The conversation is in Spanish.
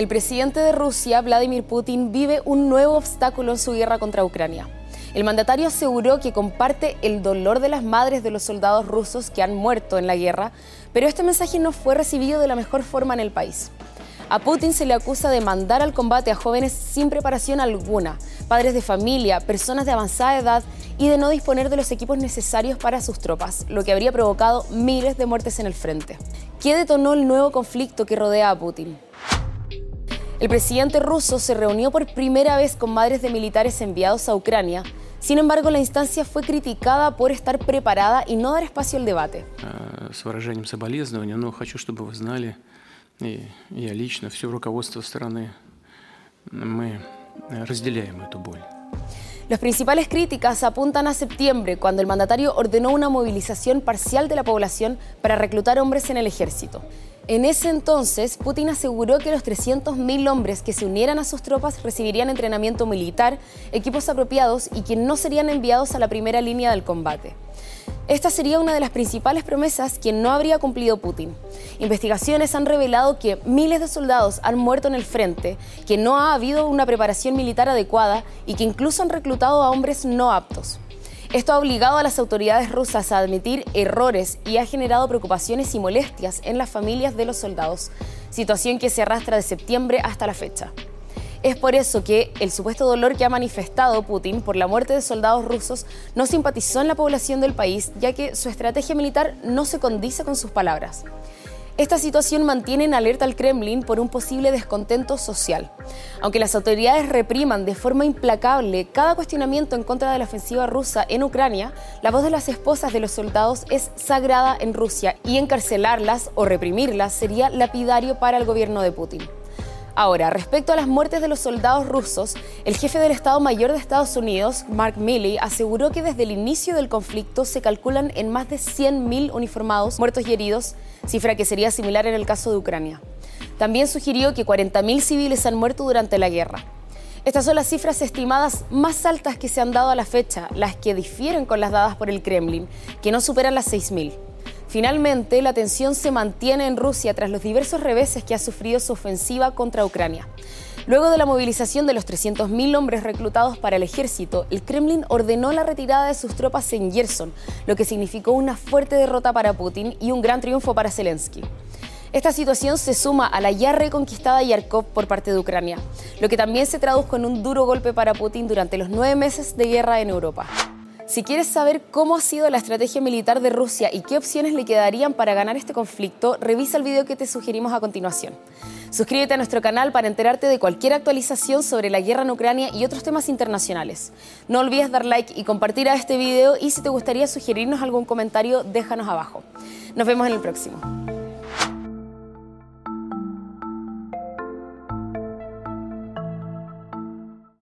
el presidente de Rusia, Vladimir Putin, vive un nuevo obstáculo en su guerra contra Ucrania. El mandatario aseguró que comparte el dolor de las madres de los soldados rusos que han muerto en la guerra, pero este mensaje no fue recibido de la mejor forma en el país. A Putin se le acusa de mandar al combate a jóvenes sin preparación alguna, padres de familia, personas de avanzada edad y de no disponer de los equipos necesarios para sus tropas, lo que habría provocado miles de muertes en el frente. ¿Qué detonó el nuevo conflicto que rodea a Putin? El presidente ruso se reunió por primera vez con madres de militares enviados a Ucrania. Sin embargo, la instancia fue criticada por estar preparada y no dar espacio al debate. и я лично, все руководство страны, мы разделяем эту боль. Las principales críticas apuntan a septiembre, cuando el mandatario ordenó una movilización parcial de la población para reclutar hombres en el ejército. En ese entonces, Putin aseguró que los 300.000 hombres que se unieran a sus tropas recibirían entrenamiento militar, equipos apropiados y que no serían enviados a la primera línea del combate. Esta sería una de las principales promesas que no habría cumplido Putin. Investigaciones han revelado que miles de soldados han muerto en el frente, que no ha habido una preparación militar adecuada y que incluso han reclutado a hombres no aptos. Esto ha obligado a las autoridades rusas a admitir errores y ha generado preocupaciones y molestias en las familias de los soldados, situación que se arrastra de septiembre hasta la fecha. Es por eso que el supuesto dolor que ha manifestado Putin por la muerte de soldados rusos no simpatizó en la población del país, ya que su estrategia militar no se condice con sus palabras. Esta situación mantiene en alerta al Kremlin por un posible descontento social. Aunque las autoridades repriman de forma implacable cada cuestionamiento en contra de la ofensiva rusa en Ucrania, la voz de las esposas de los soldados es sagrada en Rusia y encarcelarlas o reprimirlas sería lapidario para el gobierno de Putin. Ahora, respecto a las muertes de los soldados rusos, el jefe del Estado Mayor de Estados Unidos, Mark Milley, aseguró que desde el inicio del conflicto se calculan en más de 100.000 uniformados muertos y heridos, cifra que sería similar en el caso de Ucrania. También sugirió que 40.000 civiles han muerto durante la guerra. Estas son las cifras estimadas más altas que se han dado a la fecha, las que difieren con las dadas por el Kremlin, que no superan las 6.000. Finalmente, la tensión se mantiene en Rusia tras los diversos reveses que ha sufrido su ofensiva contra Ucrania. Luego de la movilización de los 300.000 hombres reclutados para el ejército, el Kremlin ordenó la retirada de sus tropas en Gerson, lo que significó una fuerte derrota para Putin y un gran triunfo para Zelensky. Esta situación se suma a la ya reconquistada Yarkov por parte de Ucrania, lo que también se tradujo en un duro golpe para Putin durante los nueve meses de guerra en Europa. Si quieres saber cómo ha sido la estrategia militar de Rusia y qué opciones le quedarían para ganar este conflicto, revisa el video que te sugerimos a continuación. Suscríbete a nuestro canal para enterarte de cualquier actualización sobre la guerra en Ucrania y otros temas internacionales. No olvides dar like y compartir a este video y si te gustaría sugerirnos algún comentario, déjanos abajo. Nos vemos en el próximo.